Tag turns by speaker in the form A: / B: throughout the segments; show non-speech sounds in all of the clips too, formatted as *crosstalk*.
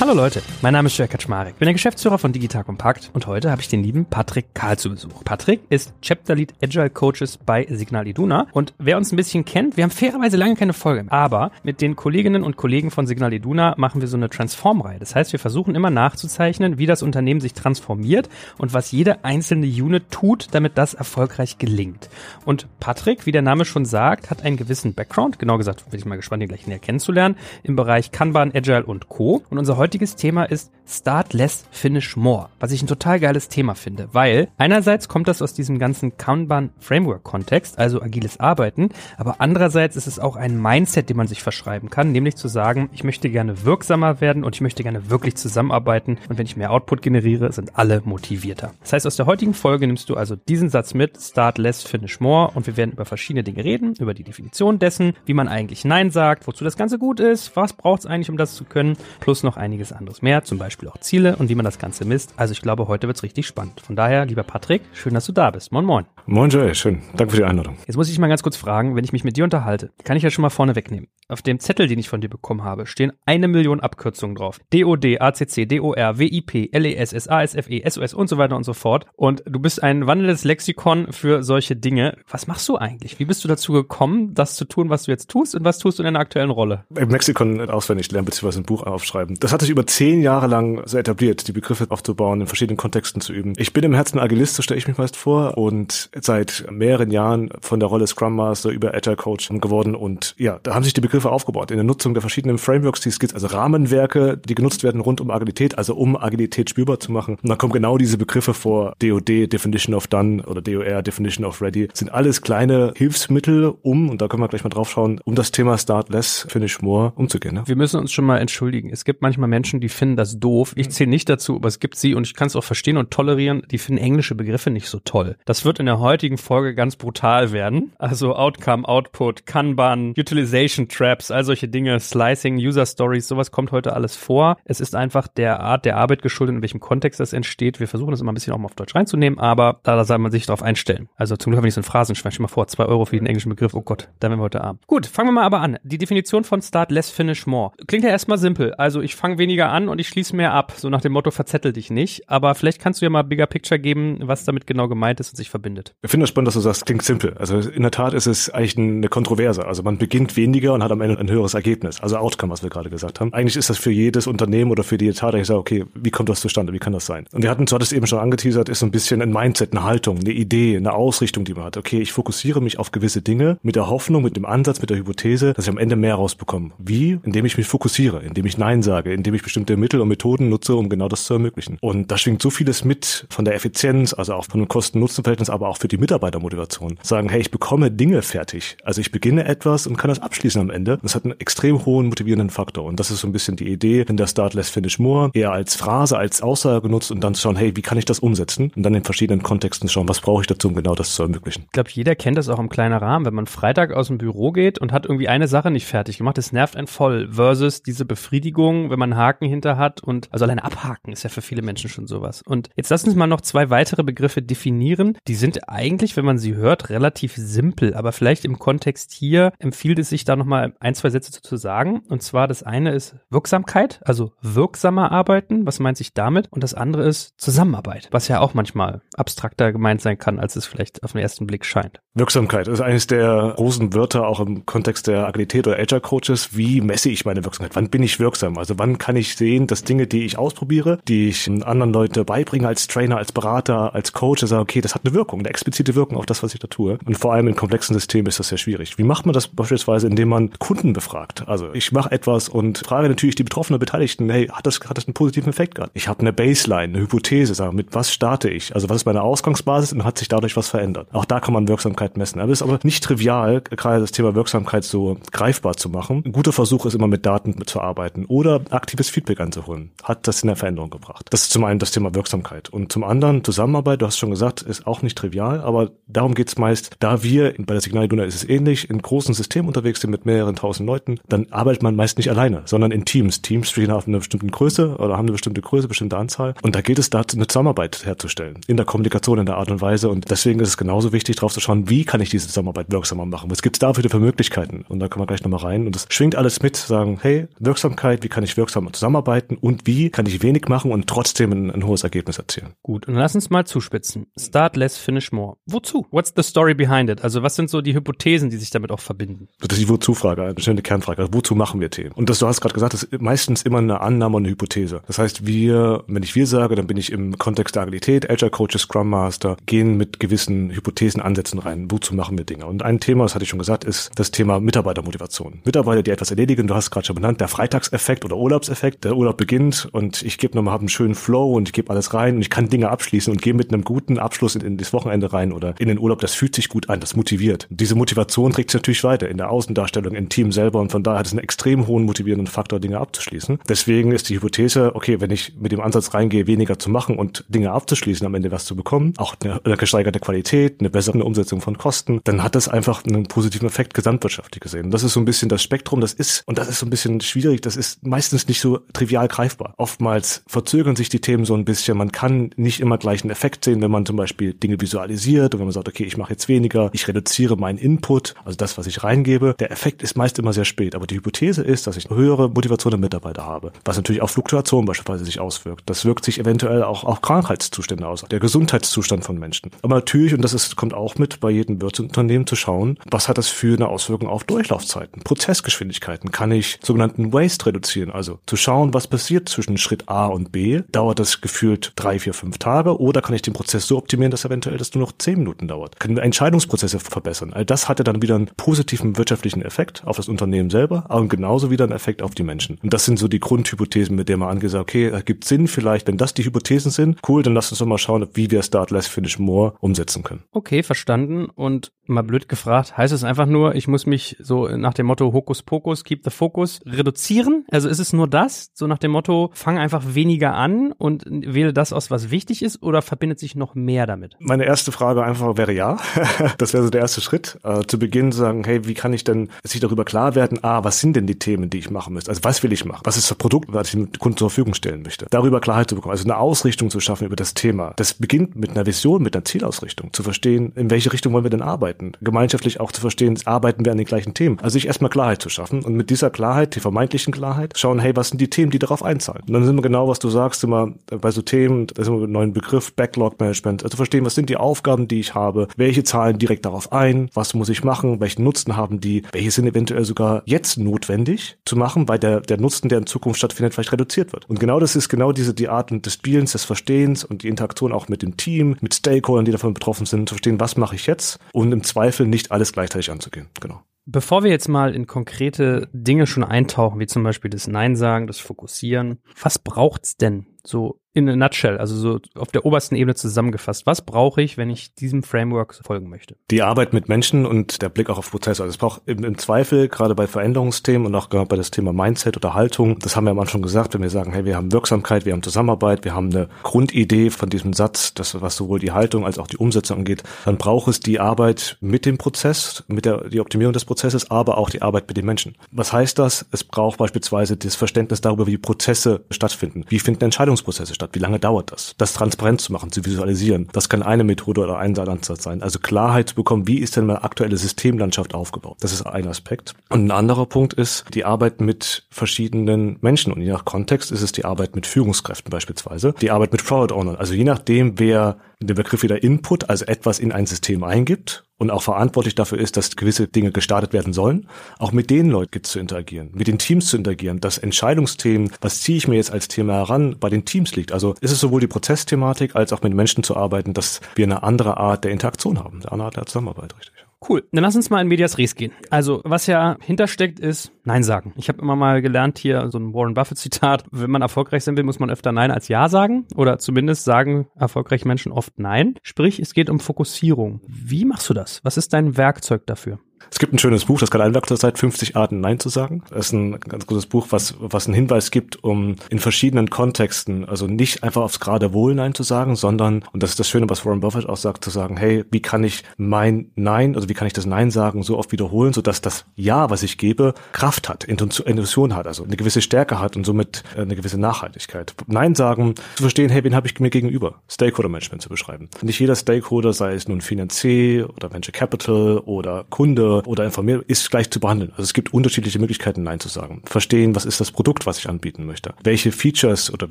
A: Hallo Leute, mein Name ist Jörg Kaczmarek, bin der Geschäftsführer von Digital Compact und heute habe ich den lieben Patrick Karl zu Besuch. Patrick ist Chapter Lead Agile Coaches bei Signal Iduna und wer uns ein bisschen kennt, wir haben fairerweise lange keine Folge mehr, aber mit den Kolleginnen und Kollegen von Signal Iduna machen wir so eine Transform-Reihe. Das heißt, wir versuchen immer nachzuzeichnen, wie das Unternehmen sich transformiert und was jede einzelne Unit tut, damit das erfolgreich gelingt. Und Patrick, wie der Name schon sagt, hat einen gewissen Background, genau gesagt, bin ich mal gespannt, ihn gleich näher kennenzulernen, im Bereich Kanban, Agile und Co. Und unser heutiges Thema ist Start Less, Finish More, was ich ein total geiles Thema finde, weil einerseits kommt das aus diesem ganzen Kanban Framework Kontext, also agiles Arbeiten, aber andererseits ist es auch ein Mindset, den man sich verschreiben kann, nämlich zu sagen, ich möchte gerne wirksamer werden und ich möchte gerne wirklich zusammenarbeiten und wenn ich mehr Output generiere, sind alle motivierter. Das heißt, aus der heutigen Folge nimmst du also diesen Satz mit, Start Less, Finish More und wir werden über verschiedene Dinge reden, über die Definition dessen, wie man eigentlich Nein sagt, wozu das Ganze gut ist, was braucht es eigentlich, um das zu können, plus noch einiges anderes mehr, zum Beispiel auch Ziele und wie man das Ganze misst. Also ich glaube, heute wird's richtig spannend. Von daher, lieber Patrick, schön, dass du da bist. Moin, moin.
B: Moin, Joey, schön. Danke für die Einladung.
A: Jetzt muss ich mal ganz kurz fragen, wenn ich mich mit dir unterhalte, kann ich ja schon mal vorne wegnehmen. Auf dem Zettel, den ich von dir bekommen habe, stehen eine Million Abkürzungen drauf. DOD, ACC, DOR, WIP, LES, SASFE, SOS und so weiter und so fort. Und du bist ein wandelndes Lexikon für solche Dinge. Was machst du eigentlich? Wie bist du dazu gekommen, das zu tun, was du jetzt tust und was tust du in deiner aktuellen Rolle?
B: Im Lexikon auswendig lernen, beziehungsweise ein Buch aufschreiben. Das hat sich über zehn Jahre lang so etabliert, die Begriffe aufzubauen, in verschiedenen Kontexten zu üben. Ich bin im Herzen Agilist, so stelle ich mich meist vor, und seit mehreren Jahren von der Rolle Scrum Master über Agile Coach geworden. Und ja, da haben sich die Begriffe aufgebaut in der Nutzung der verschiedenen Frameworks, die es gibt, also Rahmenwerke, die genutzt werden rund um Agilität, also um Agilität spürbar zu machen. Und dann kommen genau diese Begriffe vor, DOD, Definition of Done oder DOR, Definition of Ready, sind alles kleine Hilfsmittel, um, und da können wir gleich mal drauf schauen, um das Thema Start Less, Finish More umzugehen. Ne?
A: Wir müssen uns schon mal entschuldigen. Es gibt manchmal Menschen, die finden das doof. Ich zähle nicht dazu, aber es gibt sie und ich kann es auch verstehen und tolerieren, die finden englische Begriffe nicht so toll. Das wird in der heutigen Folge ganz brutal werden. Also Outcome, Output, Kanban, Utilization Traps, all solche Dinge, Slicing, User Stories, sowas kommt heute alles vor. Es ist einfach der Art der Arbeit geschuldet, in welchem Kontext das entsteht. Wir versuchen das immer ein bisschen auch mal auf Deutsch reinzunehmen, aber da soll man sich darauf einstellen. Also zum Glück habe ich so einen Phrasenschwein. Stell mal vor, zwei Euro für den englischen Begriff. Oh Gott, da werden wir heute Abend. Gut, fangen wir mal aber an. Die Definition von Start Less Finish More. Klingt ja erstmal simpel. Also ich fange weniger an und ich schließe mehr ab. So nach dem Motto, verzettel dich nicht. Aber vielleicht kannst du ja mal Bigger Picture geben, was damit genau gemeint ist und sich verbindet.
B: Ich finde es spannend, dass du sagst, klingt simpel. Also in der Tat ist es eigentlich eine Kontroverse. Also man beginnt weniger und hat am Ende ein höheres Ergebnis. Also Outcome, was wir gerade gesagt haben. Eigentlich ist das für jedes Unternehmen oder für die Tat, ich sage, okay, wie kommt das zustande? Wie kann das sein? Und wir hatten, du hattest eben schon angeteasert, ist so ein bisschen ein Mindset, eine Haltung, eine Idee, eine Ausrichtung, die man hat. Okay, ich fokussiere mich auf gewisse Dinge mit der Hoffnung, mit dem Ansatz, mit der Hypothese, dass ich am Ende mehr rausbekomme. Wie? Indem ich mich fokussiere, indem ich Nein sage, indem ich bestimmte Mittel und Methoden nutze, um genau das zu ermöglichen. Und da schwingt so vieles mit von der Effizienz, also auch von dem Kosten-Nutzen-Verhältnis, aber auch für die Mitarbeitermotivation. Sagen, hey, ich bekomme Dinge fertig. Also ich beginne etwas und kann das abschließen am Ende. Das hat einen extrem hohen motivierenden Faktor. Und das ist so ein bisschen die Idee, in der Start Less Finish More eher als Phrase, als Aussage genutzt und dann zu schauen, hey, wie kann ich das umsetzen? Und dann in verschiedenen Kontexten schauen, was brauche ich dazu, um genau das zu ermöglichen.
A: Ich glaube, jeder kennt das auch im kleinen Rahmen, wenn man Freitag aus dem Büro geht und hat irgendwie eine Sache nicht fertig gemacht, das nervt einen voll, versus diese Befriedigung, wenn man einen Haken hinter hat und also alleine abhaken ist ja für viele Menschen schon sowas. Und jetzt lass uns mal noch zwei weitere Begriffe definieren. Die sind eigentlich, wenn man sie hört, relativ simpel, aber vielleicht im Kontext hier empfiehlt es sich da nochmal ein, zwei Sätze zu, sagen. Und zwar das eine ist Wirksamkeit, also wirksamer arbeiten. Was meint sich damit? Und das andere ist Zusammenarbeit, was ja auch manchmal abstrakter gemeint sein kann, als es vielleicht auf den ersten Blick scheint.
B: Wirksamkeit ist eines der großen Wörter auch im Kontext der Agilität oder Agile Coaches. Wie messe ich meine Wirksamkeit? Wann bin ich wirksam? Also wann kann ich sehen, dass Dinge, die ich ausprobiere, die ich anderen Leuten beibringe als Trainer, als Berater, als Coach, sage, okay, das hat eine Wirkung, eine explizite Wirkung auf das, was ich da tue. Und vor allem in komplexen Systemen ist das sehr schwierig. Wie macht man das beispielsweise, indem man Kunden befragt? Also ich mache etwas und frage natürlich die betroffenen Beteiligten, hey, hat das, hat das einen positiven Effekt gehabt? Ich habe eine Baseline, eine Hypothese, sage, mit was starte ich? Also was ist meine Ausgangsbasis und hat sich dadurch was verändert? Auch da kann man Wirksamkeit messen. Aber es ist aber nicht trivial, gerade das Thema Wirksamkeit so greifbar zu machen. Ein guter Versuch ist immer mit Daten mitzuarbeiten oder aktives Feedback anzuholen. Hat das in der Veränderung gebracht? Das ist zum einen das Thema Wirksamkeit. Und zum anderen Zusammenarbeit, du hast schon gesagt, ist auch nicht trivial, aber darum geht's meist, da wir, bei der Signal Iduna ist es ähnlich, in großen Systemen unterwegs sind mit mehreren mehreren tausend Leuten, dann arbeitet man meist nicht alleine, sondern in Teams. Teams stehen auf einer bestimmten Größe oder haben eine bestimmte Größe, bestimmte Anzahl. Und da geht es da eine Zusammenarbeit herzustellen. In der Kommunikation, in der Art und Weise. Und deswegen ist es genauso wichtig, drauf zu schauen, wie kann ich diese Zusammenarbeit wirksamer machen? Was gibt es da für Möglichkeiten? Und da können wir gleich nochmal rein. Und das schwingt alles mit, sagen, hey, Wirksamkeit, wie kann ich wirksamer zusammenarbeiten und wie kann ich wenig machen und trotzdem ein, ein hohes Ergebnis erzielen?
A: Gut, und lass uns mal zuspitzen. Start less, finish more. Wozu? What's the story behind it? Also was sind so die Hypothesen, die sich damit auch verbinden?
B: Das ist die Wozu-Frage, eine schöne Kernfrage. Also wozu machen wir Themen? Und das, du hast gerade gesagt, das ist meistens immer eine Annahme und eine Hypothese. Das heißt, wir, wenn ich wir sage, dann bin ich im Kontext der Agilität, Agile Coaches, Scrum Master, gehen mit gewissen Hypothesen, Ansätzen rein. Wozu machen wir Dinge? Und ein Thema, das hatte ich schon gesagt, ist das Thema Mitarbeitermotivation. Mitarbeiter, die etwas erledigen, du hast gerade schon benannt, der Freitagseffekt oder Urlaubseffekt. Der Urlaub beginnt und ich gebe nochmal, habe einen schönen Flow und ich gebe alles rein und ich kann Dinge abschließen und gehe mit einem guten Abschluss in, in das Wochenende rein oder in den Urlaub. Das fühlt sich gut an, das motiviert. Diese Motivation trägt sich natürlich weiter in der Außendarstellung, im Team selber und von daher hat es einen extrem hohen motivierenden Faktor, Dinge abzuschließen. Deswegen ist die Hypothese, okay, wenn ich mit dem Ansatz reingehe, weniger zu machen und Dinge abzuschließen, am Ende was zu bekommen, auch eine, eine gesteigerte Qualität, eine bessere Umsetzung von Kosten, dann hat das einfach einen positiven Effekt gesamtwirtschaftlich gesehen. Und das ist so ein bisschen das Spektrum, das ist, und das ist so ein bisschen schwierig, das ist meistens nicht so trivial greifbar. Oftmals verzögern sich die Themen so ein bisschen. Man kann nicht immer gleich einen Effekt sehen, wenn man zum Beispiel Dinge visualisiert und wenn man sagt, okay, ich mache jetzt weniger, ich reduziere meinen Input, also das, was ich reingebe. Der Effekt ist meist immer sehr spät. Aber die Hypothese ist, dass ich eine höhere Motivation der Mitarbeiter habe, was natürlich auf Fluktuation beispielsweise sich auswirkt. Das wirkt sich eventuell auch auf Krankheitszustände aus, der Gesundheitszustand von Menschen. Aber natürlich, und das ist, kommt auch mit bei jedem Wirtsunternehmen zu schauen, was hat das für eine Auswirkung auf Durchlaufzeiten, Prozessgeschwindigkeiten? Kann ich sogenannten Waste reduzieren? Also zu schauen, was passiert zwischen Schritt A und B. Dauert das gefühlt drei, vier, fünf Tage oder kann ich den Prozess so optimieren, dass eventuell das nur noch zehn Minuten dauert? Können wir Entscheidungsprozesse verbessern? All das hatte dann wieder einen positiven wirtschaftlichen Effekt auf das Unternehmen selber, aber genauso wieder einen Effekt auf die Menschen. Und das sind so die Grundhypothesen, mit denen man angesagt, okay, ergibt Sinn vielleicht, wenn das die Hypothesen sind, cool, dann lass uns doch mal schauen, wie wir Start Less Finish More umsetzen können.
A: Okay, verstanden. Und mal blöd gefragt, heißt es einfach nur, ich muss mich so nach dem Motto Hokus Pokus, keep the focus reduzieren? Also ist es nur das, so nach dem Motto, fang einfach weniger an und wähle das aus, was wichtig ist, oder verbindet sich noch mehr damit?
B: Meine erste Frage einfach wäre ja. *laughs* das wäre so der erste Schritt. Äh, zu Beginn sagen, hey, wie kann ich denn sich darüber klar werden, ah, was sind denn die Themen, die ich machen müsste? Also was will ich machen? Was ist das Produkt, was ich dem Kunden zur Verfügung stellen möchte? Darüber Klarheit zu bekommen, also eine Ausrichtung zu schaffen über das Thema. Das beginnt mit einer Vision, mit einer Zielausrichtung, zu verstehen, in welche Richtung wollen wir denn arbeiten? Gemeinschaftlich auch zu verstehen, arbeiten wir an den gleichen Themen. Also sich erstmal Klarheit zu schaffen und mit dieser Klarheit, die vermeintlichen Klarheit, schauen, hey, was sind die Themen, die darauf einzahlen? Und dann sind wir genau, was du sagst, immer bei so Themen, das ist immer ein neuer Begriff, Backlog Management, also verstehen, was sind die Aufgaben, die ich habe, welche zahlen direkt darauf ein, was muss ich machen, welchen Nutzen haben die, welche sind eventuell sogar jetzt notwendig zu machen, weil der, der Nutzen, der in Zukunft stattfindet, vielleicht reduziert wird. Und genau das ist genau diese, die Art des Spielens, des Verstehens und die Interaktion auch mit dem Team, mit Stakeholdern, die davon betroffen sind, zu verstehen, was mache ich jetzt und im Zweifel nicht alles gleichzeitig anzugehen. Genau.
A: Bevor wir jetzt mal in konkrete Dinge schon eintauchen, wie zum Beispiel das Nein sagen, das Fokussieren, was braucht's denn so in a nutshell, also so auf der obersten Ebene zusammengefasst. Was brauche ich, wenn ich diesem Framework folgen möchte?
B: Die Arbeit mit Menschen und der Blick auch auf Prozesse. Also es braucht im, im Zweifel, gerade bei Veränderungsthemen und auch bei das Thema Mindset oder Haltung, das haben wir am Anfang gesagt, wenn wir sagen, hey, wir haben Wirksamkeit, wir haben Zusammenarbeit, wir haben eine Grundidee von diesem Satz, das, was sowohl die Haltung als auch die Umsetzung angeht, dann braucht es die Arbeit mit dem Prozess, mit der die Optimierung des Prozesses, aber auch die Arbeit mit den Menschen. Was heißt das? Es braucht beispielsweise das Verständnis darüber, wie Prozesse stattfinden. Wie finden Entscheidungsprozesse statt? Wie lange dauert das? Das transparent zu machen, zu visualisieren. Das kann eine Methode oder ein Ansatz sein. Also Klarheit zu bekommen, wie ist denn meine aktuelle Systemlandschaft aufgebaut? Das ist ein Aspekt. Und ein anderer Punkt ist die Arbeit mit verschiedenen Menschen. Und je nach Kontext ist es die Arbeit mit Führungskräften beispielsweise. Die Arbeit mit Product Ownern. Also je nachdem, wer den Begriff wieder Input, also etwas in ein System eingibt und auch verantwortlich dafür ist, dass gewisse Dinge gestartet werden sollen, auch mit den Leuten zu interagieren, mit den Teams zu interagieren, dass Entscheidungsthemen, was ziehe ich mir jetzt als Thema heran, bei den Teams liegt. Also ist es sowohl die Prozessthematik als auch mit Menschen zu arbeiten, dass wir eine andere Art der Interaktion haben, eine andere Art der Zusammenarbeit, richtig.
A: Cool. Dann lass uns mal in Medias Res gehen. Also, was ja hintersteckt, ist Nein sagen. Ich habe immer mal gelernt hier so ein Warren Buffett Zitat, wenn man erfolgreich sein will, muss man öfter Nein als Ja sagen oder zumindest sagen erfolgreiche Menschen oft Nein. Sprich, es geht um Fokussierung. Wie machst du das? Was ist dein Werkzeug dafür?
B: Es gibt ein schönes Buch, das kann ein Werkzeug seit 50 Arten Nein zu sagen. Das ist ein ganz gutes Buch, was, was einen Hinweis gibt, um in verschiedenen Kontexten, also nicht einfach aufs gerade Wohl Nein zu sagen, sondern, und das ist das Schöne, was Warren Buffett auch sagt, zu sagen, hey, wie kann ich mein Nein, also wie kann ich das Nein sagen so oft wiederholen, sodass das Ja, was ich gebe, Kraft hat, Intuition hat, also eine gewisse Stärke hat und somit äh, eine gewisse Nachhaltigkeit. Nein sagen, zu verstehen, hey, wen habe ich mir gegenüber? Stakeholder Management zu beschreiben. Nicht jeder Stakeholder, sei es nun Finanzier oder Venture Capital oder Kunde oder informiert, ist gleich zu behandeln. Also es gibt unterschiedliche Möglichkeiten, Nein zu sagen. Verstehen, was ist das Produkt, was ich anbieten möchte? Welche Features oder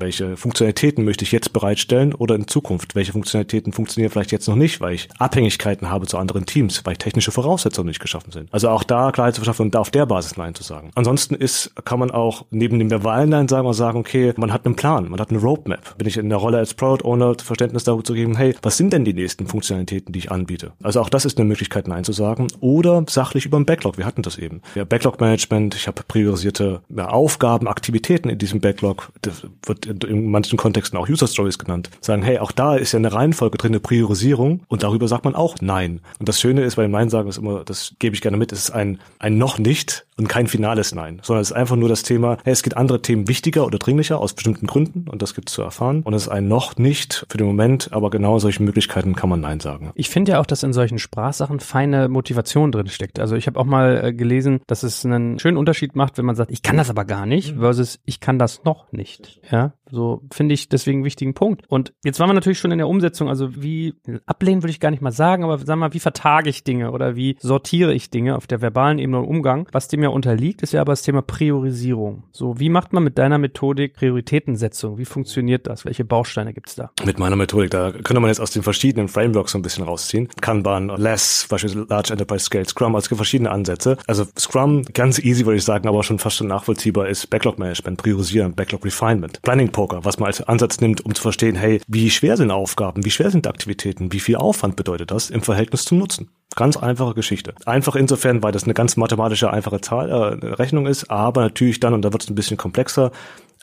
B: welche Funktionalitäten möchte ich jetzt bereitstellen oder in Zukunft? Welche Funktionalitäten funktionieren vielleicht jetzt noch nicht, weil ich Abhängigkeiten habe zu anderen Teams, weil technische Voraussetzungen nicht geschaffen sind. Also auch da Klarheit zu verschaffen und auf der Basis Nein zu sagen. Ansonsten ist, kann man auch neben dem verbalen Nein sagen, mal sagen, okay, man hat einen Plan, man hat eine Roadmap. Bin ich in der Rolle als Product Owner Verständnis darüber zu geben, hey, was sind denn die nächsten Funktionalitäten, die ich anbiete? Also auch das ist eine Möglichkeit, Nein zu sagen. Oder sachlich über den Backlog. Wir hatten das eben. Ja, Backlog-Management, ich habe priorisierte ja, Aufgaben, Aktivitäten in diesem Backlog. Das wird in manchen Kontexten auch User Stories genannt. Sagen, hey, auch da ist ja eine Reihenfolge drin, eine Priorisierung und darüber sagt man auch Nein. Und das Schöne ist bei dem Nein sagen ist immer, das gebe ich gerne mit, es ist ein, ein noch nicht und kein finales Nein, sondern es ist einfach nur das Thema, hey, es gibt andere Themen wichtiger oder dringlicher aus bestimmten Gründen und das gibt es zu erfahren. Und es ist ein noch nicht für den Moment, aber genau solchen Möglichkeiten kann man Nein sagen.
A: Ich finde ja auch, dass in solchen Sprachsachen feine Motivation drin steckt. Also ich habe auch mal äh, gelesen, dass es einen schönen Unterschied macht, wenn man sagt, ich kann das aber gar nicht, versus ich kann das noch nicht. Ja, so finde ich deswegen einen wichtigen Punkt. Und jetzt waren wir natürlich schon in der Umsetzung, also wie ablehnen würde ich gar nicht mal sagen, aber sag mal, wie vertage ich Dinge oder wie sortiere ich Dinge auf der verbalen Ebene und Umgang? Was dem ja unterliegt, ist ja aber das Thema Priorisierung. So, wie macht man mit deiner Methodik Prioritätensetzung? Wie funktioniert das? Welche Bausteine gibt's da?
B: Mit meiner Methodik, da könnte man jetzt aus den verschiedenen Frameworks so ein bisschen rausziehen. Kanban, Less, beispielsweise Large Enterprise Scale, Scrum, also verschiedene Ansätze. Also Scrum, ganz easy würde ich sagen, aber schon fast schon nachvollziehbar ist Backlog Management, Priorisieren, Backlog Refinement, Planning Poker, was man als Ansatz nimmt, um zu verstehen, hey, wie schwer sind Aufgaben, wie schwer sind Aktivitäten, wie viel Aufwand bedeutet das im Verhältnis zum Nutzen? Ganz einfache Geschichte. Einfach insofern, weil das eine ganz mathematische, einfache Zahl, äh, Rechnung ist, aber natürlich dann, und da wird es ein bisschen komplexer,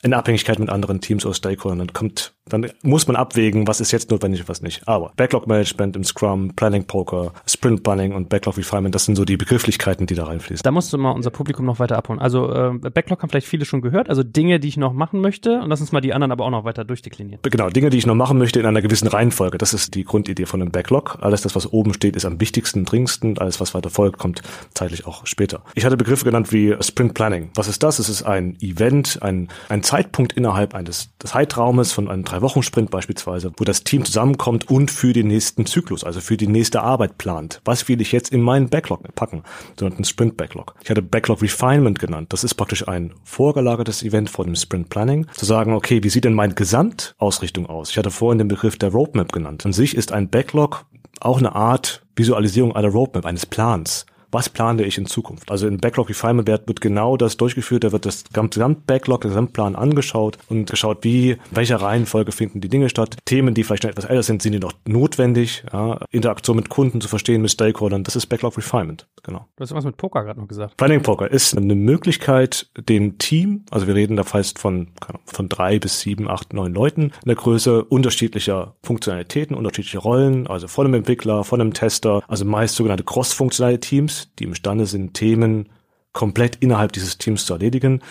B: in Abhängigkeit mit anderen Teams oder Stakeholdern. Dann kommt, dann muss man abwägen, was ist jetzt notwendig und was nicht. Aber Backlog Management im Scrum, Planning Poker, Sprint Planning und Backlog Refinement, das sind so die Begrifflichkeiten, die da reinfließen.
A: Da musst du mal unser Publikum noch weiter abholen. Also äh, Backlog haben vielleicht viele schon gehört, also Dinge, die ich noch machen möchte und lass uns mal die anderen aber auch noch weiter durchdeklinieren.
B: Genau, Dinge, die ich noch machen möchte in einer gewissen Reihenfolge. Das ist die Grundidee von einem Backlog. Alles das, was oben steht, ist am wichtigsten, dringendsten. Alles, was weiter folgt, kommt zeitlich auch später. Ich hatte Begriffe genannt wie Sprint Planning. Was ist das? Es ist ein Event, ein, ein Zeitpunkt innerhalb eines Zeitraumes von einem Drei-Wochen-Sprint beispielsweise, wo das Team zusammenkommt und für den nächsten Zyklus, also für die nächste Arbeit plant. Was will ich jetzt in meinen Backlog packen? Sondern Sprint-Backlog. Ich hatte Backlog Refinement genannt. Das ist praktisch ein vorgelagertes Event vor dem Sprint Planning. Zu sagen, okay, wie sieht denn meine Gesamtausrichtung aus? Ich hatte vorhin den Begriff der Roadmap genannt. An sich ist ein Backlog auch eine Art Visualisierung einer Roadmap, eines Plans was plane ich in Zukunft? Also in Backlog Refinement wird genau das durchgeführt, da wird das Gesamt-Backlog, der Gesamtplan angeschaut und geschaut, wie, welcher Reihenfolge finden die Dinge statt. Themen, die vielleicht noch etwas älter sind, sind die noch notwendig? Ja, Interaktion mit Kunden zu verstehen, mit Stakeholdern, das ist Backlog Refinement, genau.
A: Du hast was mit Poker gerade noch gesagt.
B: Planning Poker ist eine Möglichkeit, dem Team, also wir reden da fast von, von drei bis sieben, acht, neun Leuten in der Größe unterschiedlicher Funktionalitäten, unterschiedliche Rollen, also von einem Entwickler, von einem Tester, also meist sogenannte cross-funktionale Teams, die imstande sind, Themen komplett innerhalb dieses Teams zu erledigen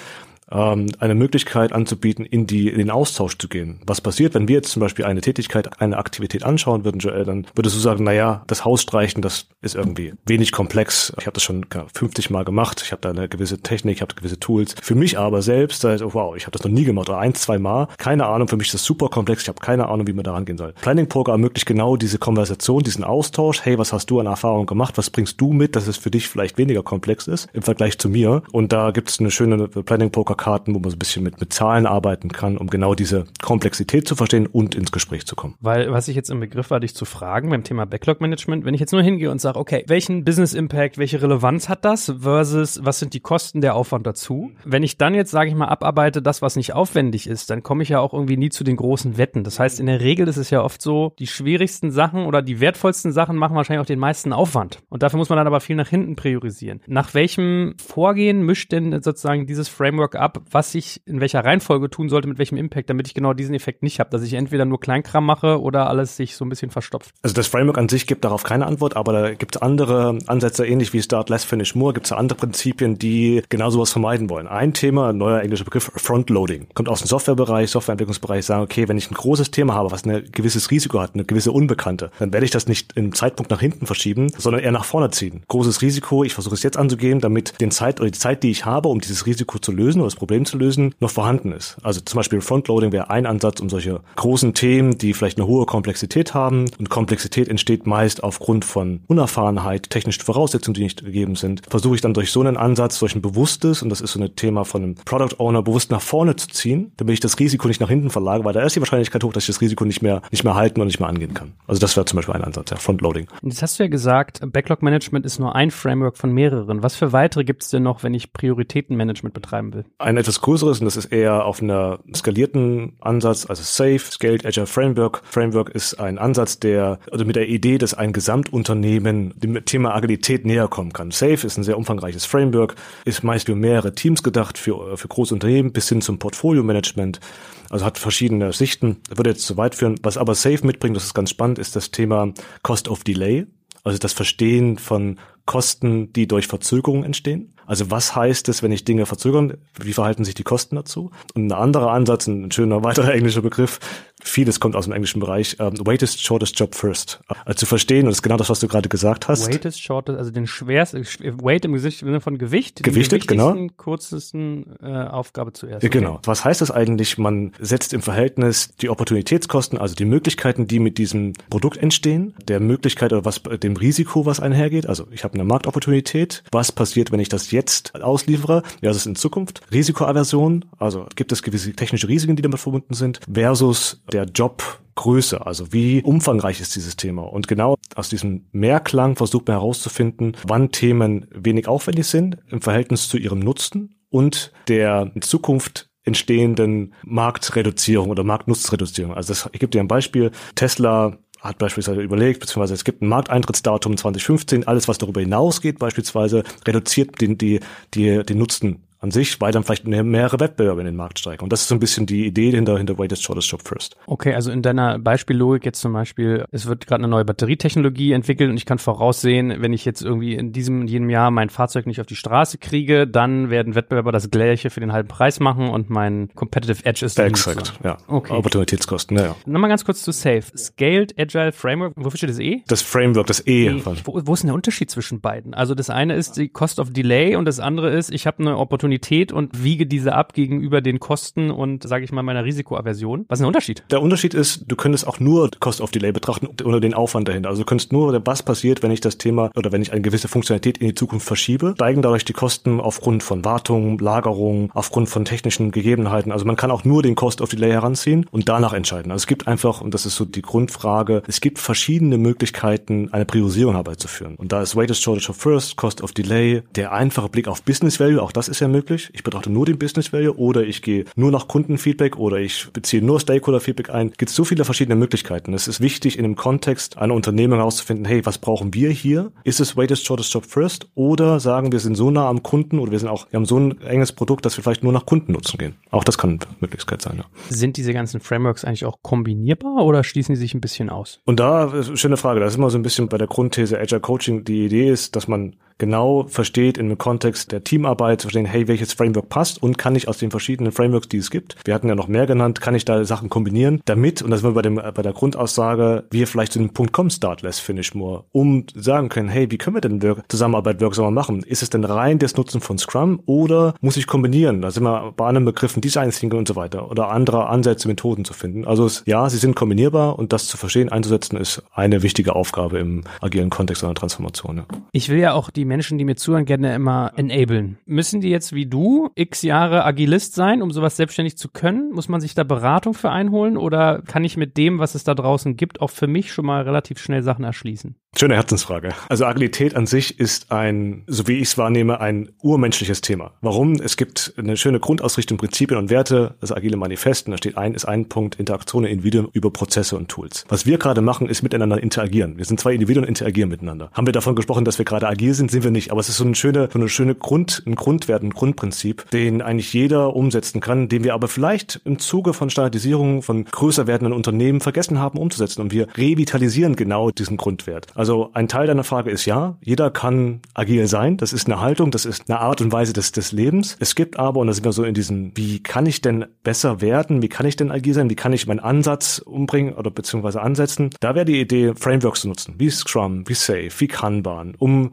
B: ähm, eine Möglichkeit anzubieten, in, die, in den Austausch zu gehen. Was passiert, wenn wir jetzt zum Beispiel eine Tätigkeit, eine Aktivität anschauen würden, Joel, dann würdest du sagen, naja, das Haus streichen, das ist irgendwie wenig komplex. Ich habe das schon 50 Mal gemacht. Ich habe da eine gewisse Technik, ich habe gewisse Tools. Für mich aber selbst, also, wow, ich habe das noch nie gemacht oder ein, zwei Mal. Keine Ahnung, für mich ist das super komplex. Ich habe keine Ahnung, wie man da rangehen soll. Planning Poker ermöglicht genau diese Konversation, diesen Austausch. Hey, was hast du an Erfahrung gemacht? Was bringst du mit, dass es für dich vielleicht weniger komplex ist im Vergleich zu mir? Und da gibt es eine schöne Planning Poker Karten, wo man so ein bisschen mit, mit Zahlen arbeiten kann, um genau diese Komplexität zu verstehen und ins Gespräch zu kommen.
A: Weil, was ich jetzt im Begriff war, dich zu fragen beim Thema Backlog Management, wenn ich jetzt nur hingehe und sage, okay, welchen Business Impact, welche Relevanz hat das versus was sind die Kosten, der Aufwand dazu? Wenn ich dann jetzt, sage ich mal, abarbeite, das, was nicht aufwendig ist, dann komme ich ja auch irgendwie nie zu den großen Wetten. Das heißt, in der Regel ist es ja oft so, die schwierigsten Sachen oder die wertvollsten Sachen machen wahrscheinlich auch den meisten Aufwand. Und dafür muss man dann aber viel nach hinten priorisieren. Nach welchem Vorgehen mischt denn sozusagen dieses Framework ab? Ab, was ich in welcher Reihenfolge tun sollte, mit welchem Impact, damit ich genau diesen Effekt nicht habe, dass ich entweder nur Kleinkram mache oder alles sich so ein bisschen verstopft.
B: Also das Framework an sich gibt darauf keine Antwort, aber da gibt es andere Ansätze, ähnlich wie Start Less Finish More, gibt es andere Prinzipien, die genau sowas vermeiden wollen. Ein Thema, neuer englischer Begriff, Frontloading, kommt aus dem Softwarebereich, Softwareentwicklungsbereich, sagen, okay, wenn ich ein großes Thema habe, was ein gewisses Risiko hat, eine gewisse Unbekannte, dann werde ich das nicht im Zeitpunkt nach hinten verschieben, sondern eher nach vorne ziehen. Großes Risiko, ich versuche es jetzt anzugehen, damit den Zeit oder die Zeit, die ich habe, um dieses Risiko zu lösen oder Problem zu lösen, noch vorhanden ist. Also zum Beispiel Frontloading wäre ein Ansatz, um solche großen Themen, die vielleicht eine hohe Komplexität haben und Komplexität entsteht meist aufgrund von Unerfahrenheit, technischen Voraussetzungen, die nicht gegeben sind, versuche ich dann durch so einen Ansatz, durch ein bewusstes, und das ist so ein Thema von einem Product Owner, bewusst nach vorne zu ziehen, damit ich das Risiko nicht nach hinten verlage, weil da ist die Wahrscheinlichkeit hoch, dass ich das Risiko nicht mehr, nicht mehr halten und nicht mehr angehen kann. Also das wäre zum Beispiel ein Ansatz, ja, Frontloading.
A: Jetzt hast du ja gesagt, Backlog Management ist nur ein Framework von mehreren. Was für weitere gibt es denn noch, wenn ich Prioritätenmanagement betreiben will?
B: Ein etwas größeres, und das ist eher auf einer skalierten Ansatz, also SAFE, Scaled Agile Framework. Framework ist ein Ansatz, der, also mit der Idee, dass ein Gesamtunternehmen dem Thema Agilität näher kommen kann. SAFE ist ein sehr umfangreiches Framework, ist meist für mehrere Teams gedacht, für, für große Unternehmen bis hin zum Portfolio-Management. Also hat verschiedene Sichten, würde jetzt zu weit führen. Was aber SAFE mitbringt, das ist ganz spannend, ist das Thema Cost of Delay. Also das Verstehen von Kosten, die durch Verzögerung entstehen. Also was heißt es, wenn ich Dinge verzögern? Wie verhalten sich die Kosten dazu? Und ein anderer Ansatz, ein schöner weiterer *laughs* englischer Begriff, vieles kommt aus dem englischen Bereich, ähm, Wait is shortest job first. Also zu verstehen, und das ist genau das, was du gerade gesagt hast.
A: Is shortest, also den schwersten, Weight im Gesicht im Sinne von Gewicht.
B: Gewichtet, genau.
A: kurzesten äh, Aufgabe zuerst.
B: Okay. Genau. Was heißt das eigentlich? Man setzt im Verhältnis die Opportunitätskosten, also die Möglichkeiten, die mit diesem Produkt entstehen, der Möglichkeit oder was dem Risiko, was einhergeht. Also ich habe eine Marktopportunität. Was passiert, wenn ich das jetzt ausliefere? Ja, das ist in Zukunft. Risikoaversion, also gibt es gewisse technische Risiken, die damit verbunden sind, versus der Job Größe, also wie umfangreich ist dieses Thema. Und genau aus diesem Mehrklang versucht man herauszufinden, wann Themen wenig aufwendig sind im Verhältnis zu ihrem Nutzen und der in Zukunft entstehenden Marktreduzierung oder Marktnutzreduzierung. Also das, ich gebe dir ein Beispiel. Tesla hat beispielsweise überlegt, beziehungsweise es gibt ein Markteintrittsdatum 2015, alles was darüber hinausgeht beispielsweise reduziert den, die, die, den Nutzen an sich, weil dann vielleicht mehrere Wettbewerber in den Markt steigen. Und das ist so ein bisschen die Idee hinter, hinter Wait is Shortest Job First.
A: Okay, also in deiner Beispiellogik jetzt zum Beispiel, es wird gerade eine neue Batterietechnologie entwickelt und ich kann voraussehen, wenn ich jetzt irgendwie in diesem und jenem Jahr mein Fahrzeug nicht auf die Straße kriege, dann werden Wettbewerber das Gleiche für den halben Preis machen und mein Competitive Edge ist
B: dann Exakt, ja. Okay. Opportunitätskosten, ja.
A: Nochmal ganz kurz zu Safe. Scaled Agile Framework, wofür steht das E?
B: Das Framework, das E.
A: e. Wo, wo ist denn der Unterschied zwischen beiden? Also das eine ist die Cost of Delay und das andere ist, ich habe eine Opportunität Opportunität und wiege diese ab gegenüber den Kosten und, sage ich mal, meiner Risikoaversion. Was ist der Unterschied?
B: Der Unterschied ist, du könntest auch nur Cost of Delay betrachten oder den Aufwand dahinter. Also du könntest nur, was passiert, wenn ich das Thema oder wenn ich eine gewisse Funktionalität in die Zukunft verschiebe, steigen dadurch die Kosten aufgrund von Wartung, Lagerung, aufgrund von technischen Gegebenheiten. Also man kann auch nur den Cost of Delay heranziehen und danach entscheiden. Also es gibt einfach, und das ist so die Grundfrage, es gibt verschiedene Möglichkeiten, eine Priorisierung herbeizuführen. Und da ist Weighted Shortage of First, Cost of Delay, der einfache Blick auf Business Value, auch das ist ja möglich. Ich betrachte nur den Business Value oder ich gehe nur nach Kundenfeedback oder ich beziehe nur Stakeholder Feedback ein. Es gibt so viele verschiedene Möglichkeiten. Es ist wichtig, in dem Kontext einer Unternehmung herauszufinden, hey, was brauchen wir hier? Ist es Wait is Shortest Job First? Oder sagen wir sind so nah am Kunden oder wir sind auch, wir haben so ein enges Produkt, dass wir vielleicht nur nach Kunden nutzen gehen. Auch das kann eine Möglichkeit sein, ja.
A: Sind diese ganzen Frameworks eigentlich auch kombinierbar oder schließen die sich ein bisschen aus?
B: Und da, schöne Frage, das ist immer so ein bisschen bei der Grundthese Agile Coaching. Die Idee ist, dass man genau versteht in dem Kontext der Teamarbeit zu verstehen, hey, welches Framework passt und kann ich aus den verschiedenen Frameworks, die es gibt, wir hatten ja noch mehr genannt, kann ich da Sachen kombinieren, damit, und das sind wir bei, dem, bei der Grundaussage, wir vielleicht zu dem Punkt kommen, start less, finish more, um sagen können, hey, wie können wir denn Zusammenarbeit wirksamer machen? Ist es denn rein das Nutzen von Scrum oder muss ich kombinieren? Da sind wir bei anderen Begriffen Design Thinking und so weiter oder andere Ansätze, Methoden zu finden. Also es, ja, sie sind kombinierbar und das zu verstehen, einzusetzen, ist eine wichtige Aufgabe im agilen Kontext einer Transformation. Ja.
A: Ich will ja auch die Menschen, die mir zuhören, gerne immer enablen. Müssen die jetzt wie du x Jahre Agilist sein, um sowas selbstständig zu können? Muss man sich da Beratung für einholen oder kann ich mit dem, was es da draußen gibt, auch für mich schon mal relativ schnell Sachen erschließen?
B: Schöne Herzensfrage. Also Agilität an sich ist ein, so wie ich es wahrnehme, ein urmenschliches Thema. Warum? Es gibt eine schöne Grundausrichtung, Prinzipien und Werte, das agile Manifest, und da steht ein, ist ein Punkt Interaktion in Individuen über Prozesse und Tools. Was wir gerade machen, ist miteinander interagieren. Wir sind zwei Individuen und interagieren miteinander. Haben wir davon gesprochen, dass wir gerade agil sind? Sind wir nicht. Aber es ist so eine schöne, so eine schöne Grund, ein Grundwert, ein Grundprinzip, den eigentlich jeder umsetzen kann, den wir aber vielleicht im Zuge von Standardisierung von größer werdenden Unternehmen vergessen haben umzusetzen. Und wir revitalisieren genau diesen Grundwert. Also ein Teil deiner Frage ist ja, jeder kann agil sein. Das ist eine Haltung, das ist eine Art und Weise des, des Lebens. Es gibt aber, und da sind wir so in diesem, wie kann ich denn besser werden? Wie kann ich denn agil sein? Wie kann ich meinen Ansatz umbringen oder beziehungsweise ansetzen? Da wäre die Idee, Frameworks zu nutzen, wie Scrum, wie Safe, wie Kanban, um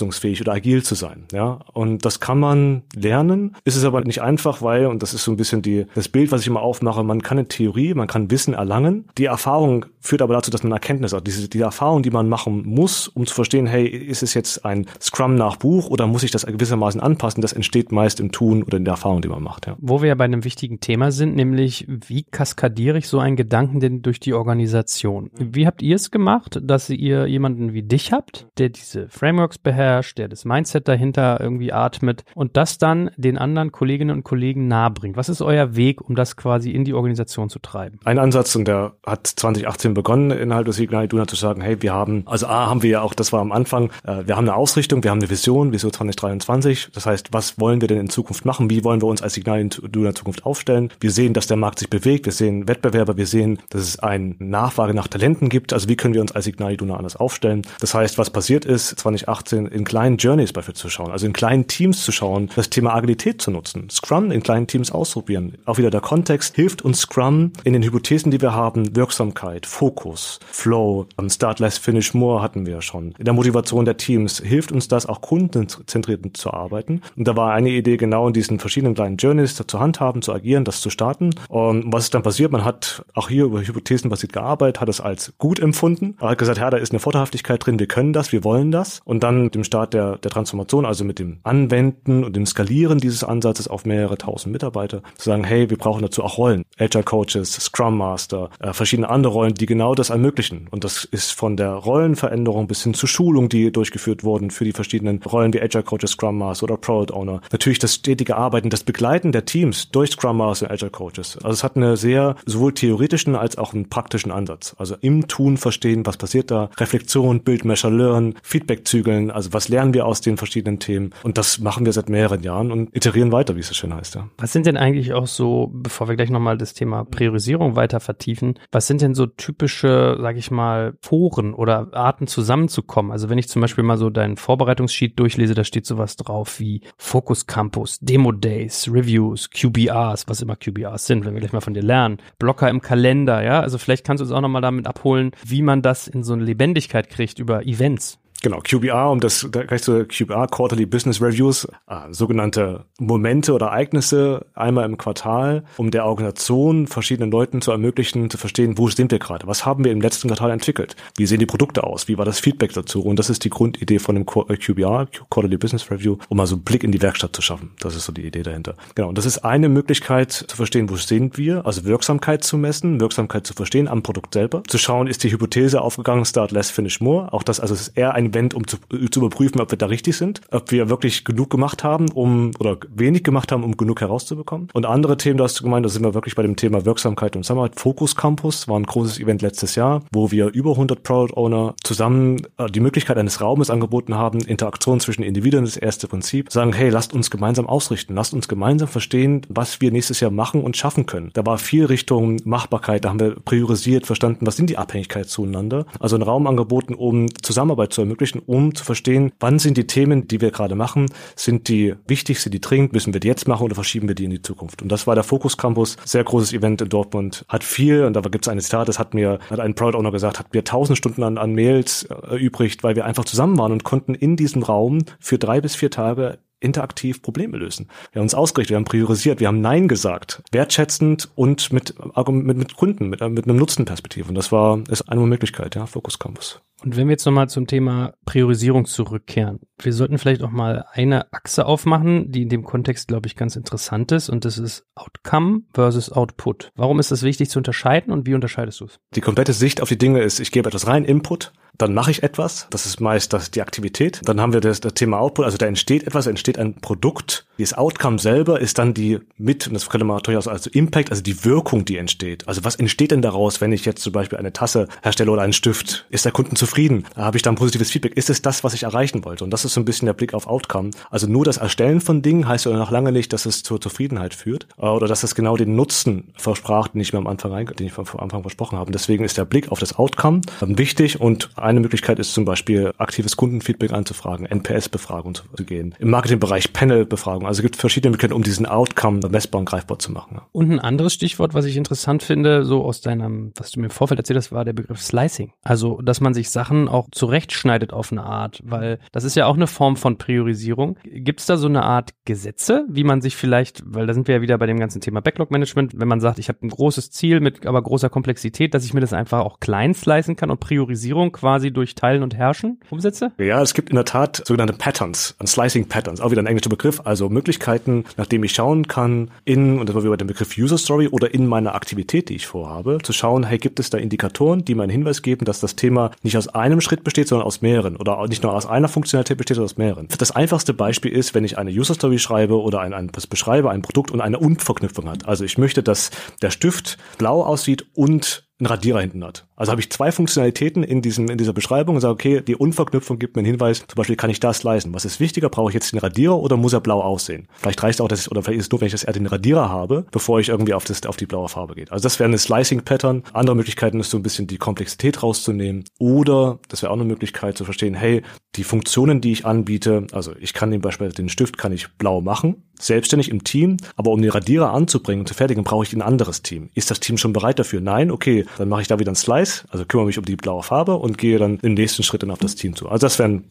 B: anpassungsfähig oder agil zu sein. Ja, und das kann man lernen. Ist es aber nicht einfach, weil, und das ist so ein bisschen die, das Bild, was ich immer aufmache, man kann eine Theorie, man kann Wissen erlangen. Die Erfahrung führt aber dazu, dass man Erkenntnis hat. Diese, die Erfahrung, die man machen muss, um zu verstehen, hey, ist es jetzt ein Scrum nach Buch oder muss ich das gewissermaßen anpassen? Das entsteht meist im Tun oder in der Erfahrung, die man macht. Ja.
A: Wo wir ja bei einem wichtigen Thema sind, nämlich wie kaskadiere ich so einen Gedanken denn durch die Organisation? Wie habt ihr es gemacht, dass ihr jemanden wie dich habt, der diese Frameworks beherrscht, der das Mindset dahinter irgendwie atmet und das dann den anderen Kolleginnen und Kollegen nahebringt? Was ist euer Weg, um das quasi in die Organisation zu treiben?
B: Ein Ansatz, und der hat 2018 begonnen, innerhalb des Signal Iduna zu sagen, hey, wir haben, also A, haben wir ja auch, das war am Anfang, äh, wir haben eine Ausrichtung, wir haben eine Vision, Vision 2023. Das heißt, was wollen wir denn in Zukunft machen? Wie wollen wir uns als Signal Iduna Zukunft aufstellen? Wir sehen, dass der Markt sich bewegt, wir sehen Wettbewerber, wir sehen, dass es eine Nachfrage nach Talenten gibt. Also wie können wir uns als Signal Iduna anders aufstellen? Das heißt, was passiert ist, 2018 in kleinen Journeys bei zu schauen, also in kleinen Teams zu schauen, das Thema Agilität zu nutzen, Scrum in kleinen Teams ausprobieren. Auch wieder der Kontext hilft uns Scrum in den Hypothesen, die wir haben, Wirksamkeit, Fokus, Flow, Start Less Finish More hatten wir schon. In der Motivation der Teams hilft uns das auch kundenzentriert zu arbeiten. Und da war eine Idee genau in diesen verschiedenen kleinen Journeys zu handhaben, zu agieren, das zu starten. Und was ist dann passiert? Man hat auch hier über Hypothesen basiert gearbeitet, hat es als gut empfunden, hat gesagt, ja, da ist eine Vorteilhaftigkeit drin, wir können das, wir wollen das. Und dann dem Start der, der Transformation, also mit dem Anwenden und dem Skalieren dieses Ansatzes auf mehrere tausend Mitarbeiter, zu sagen, hey, wir brauchen dazu auch Rollen, Agile Coaches, Scrum Master, äh, verschiedene andere Rollen, die genau das ermöglichen. Und das ist von der Rollenveränderung bis hin zu Schulung, die durchgeführt wurden für die verschiedenen Rollen wie Agile Coaches, Scrum Master oder Product Owner. Natürlich das stetige Arbeiten, das Begleiten der Teams durch Scrum Master und Agile Coaches. Also es hat eine sehr sowohl theoretischen als auch einen praktischen Ansatz. Also im Tun verstehen, was passiert da, Reflexion, Measure, Learn, Feedback zügeln, also was lernen wir aus den verschiedenen Themen. Und das machen wir seit mehreren Jahren und iterieren weiter, wie es so schön heißt. Ja.
A: Was sind denn eigentlich auch so, bevor wir gleich nochmal das Thema Priorisierung weiter vertiefen, was sind denn so typische, sage ich mal, Foren oder Arten zusammenzukommen? Also wenn ich zum Beispiel mal so deinen Vorbereitungssheet durchlese, da steht sowas drauf wie Focus Campus, Demo Days, Reviews, QBRs, was immer QBRs sind, wenn wir gleich mal von dir lernen, Blocker im Kalender, ja, also vielleicht kannst du uns auch nochmal damit abholen, wie man das in so eine Lebendigkeit kriegt über Events.
B: Genau, QBR, um das gleich zu QBR, Quarterly Business Reviews, äh, sogenannte Momente oder Ereignisse einmal im Quartal, um der Organisation verschiedenen Leuten zu ermöglichen, zu verstehen, wo sind wir gerade, was haben wir im letzten Quartal entwickelt, wie sehen die Produkte aus, wie war das Feedback dazu? Und das ist die Grundidee von dem QBR, Quarterly Business Review, um mal so einen Blick in die Werkstatt zu schaffen. Das ist so die Idee dahinter. Genau, und das ist eine Möglichkeit zu verstehen, wo sind wir, also Wirksamkeit zu messen, Wirksamkeit zu verstehen am Produkt selber, zu schauen, ist die Hypothese aufgegangen, start less, finish more, auch das, also es ist eher ein Event, um zu, zu überprüfen, ob wir da richtig sind, ob wir wirklich genug gemacht haben, um oder wenig gemacht haben, um genug herauszubekommen. Und andere Themen, da hast gemeint, da sind wir wirklich bei dem Thema Wirksamkeit und Zusammenarbeit. Focus Campus war ein großes Event letztes Jahr, wo wir über 100 Product Owner zusammen äh, die Möglichkeit eines Raumes angeboten haben, Interaktion zwischen Individuen, das erste Prinzip, sagen, hey, lasst uns gemeinsam ausrichten, lasst uns gemeinsam verstehen, was wir nächstes Jahr machen und schaffen können. Da war viel Richtung Machbarkeit, da haben wir priorisiert, verstanden, was sind die Abhängigkeiten zueinander. Also ein Raum angeboten, um Zusammenarbeit zu ermöglichen, um um zu verstehen, wann sind die Themen, die wir gerade machen, sind die wichtig, sind die dringend, müssen wir die jetzt machen oder verschieben wir die in die Zukunft. Und das war der Fokus Campus, sehr großes Event in Dortmund, hat viel, und da gibt es eine Zitat, das hat mir, hat ein Proud Owner gesagt, hat mir tausend Stunden an, an Mails äh, erübrigt, weil wir einfach zusammen waren und konnten in diesem Raum für drei bis vier Tage interaktiv Probleme lösen. Wir haben uns ausgerichtet, wir haben priorisiert, wir haben Nein gesagt, wertschätzend und mit, mit, mit Kunden, mit, mit einem Nutzenperspektive. Und das war, ist eine Möglichkeit, ja, Focus Campus.
A: Und wenn wir jetzt nochmal zum Thema Priorisierung zurückkehren, wir sollten vielleicht auch mal eine Achse aufmachen, die in dem Kontext, glaube ich, ganz interessant ist, und das ist Outcome versus Output. Warum ist das wichtig zu unterscheiden und wie unterscheidest du es?
B: Die komplette Sicht auf die Dinge ist, ich gebe etwas rein, Input, dann mache ich etwas, das ist meist das, die Aktivität. Dann haben wir das, das Thema Output, also da entsteht etwas, entsteht ein Produkt. Das Outcome selber ist dann die mit, und das könnte man durchaus als Impact, also die Wirkung, die entsteht. Also was entsteht denn daraus, wenn ich jetzt zum Beispiel eine Tasse herstelle oder einen Stift? Ist der Kunden zufrieden? Habe ich da ein positives Feedback? Ist es das, was ich erreichen wollte? Und das ist so ein bisschen der Blick auf Outcome. Also nur das Erstellen von Dingen heißt ja noch lange nicht, dass es zur Zufriedenheit führt äh, oder dass es genau den Nutzen versprach, den ich mir am Anfang, den ich am Anfang versprochen habe. Und deswegen ist der Blick auf das Outcome ähm, wichtig und eine Möglichkeit ist zum Beispiel aktives Kundenfeedback anzufragen, NPS-Befragung zu gehen, im Marketingbereich Panel-Befragung. Also es gibt verschiedene Möglichkeiten, um diesen Outcome messbar und greifbar zu machen.
A: Und ein anderes Stichwort, was ich interessant finde, so aus deinem, was du mir im Vorfeld erzählt hast, war der Begriff Slicing. Also, dass man sich Sachen auch zurechtschneidet auf eine Art, weil das ist ja auch eine Form von Priorisierung. Gibt es da so eine Art Gesetze, wie man sich vielleicht, weil da sind wir ja wieder bei dem ganzen Thema Backlog-Management, wenn man sagt, ich habe ein großes Ziel mit aber großer Komplexität, dass ich mir das einfach auch klein slicen kann und Priorisierung quasi durch Teilen und Herrschen umsetze?
B: Ja, es gibt in der Tat sogenannte Patterns, Slicing Patterns, auch wieder ein englischer Begriff, also Möglichkeiten, nachdem ich schauen kann, in, und das war wieder der Begriff User Story oder in meiner Aktivität, die ich vorhabe, zu schauen, hey, gibt es da Indikatoren, die mir einen Hinweis geben, dass das Thema nicht aus einem Schritt besteht, sondern aus mehreren oder nicht nur aus einer Funktionalität besteht, sondern aus mehreren. Das einfachste Beispiel ist, wenn ich eine User Story schreibe oder ein, ein, beschreibe, ein Produkt und eine Unverknüpfung hat. Also ich möchte, dass der Stift blau aussieht und einen Radierer hinten hat. Also habe ich zwei Funktionalitäten in diesem in dieser Beschreibung und sage, okay, die Unverknüpfung gibt mir einen Hinweis, zum Beispiel kann ich das leisten. Was ist wichtiger? Brauche ich jetzt den Radierer oder muss er blau aussehen? Vielleicht reicht auch, dass ich, oder vielleicht ist es nur, wenn ich das eher den Radierer habe, bevor ich irgendwie auf, das, auf die blaue Farbe geht. Also das wäre eine Slicing-Pattern. Andere Möglichkeiten ist so ein bisschen die Komplexität rauszunehmen. Oder, das wäre auch eine Möglichkeit zu verstehen, hey, die Funktionen, die ich anbiete, also ich kann den Beispiel den Stift kann ich blau machen, selbstständig im Team, aber um den Radierer anzubringen und zu fertigen, brauche ich ein anderes Team. Ist das Team schon bereit dafür? Nein, okay, dann mache ich da wieder einen Slice, also kümmere mich um die blaue Farbe und gehe dann im nächsten Schritt dann auf das Team zu. Also das wären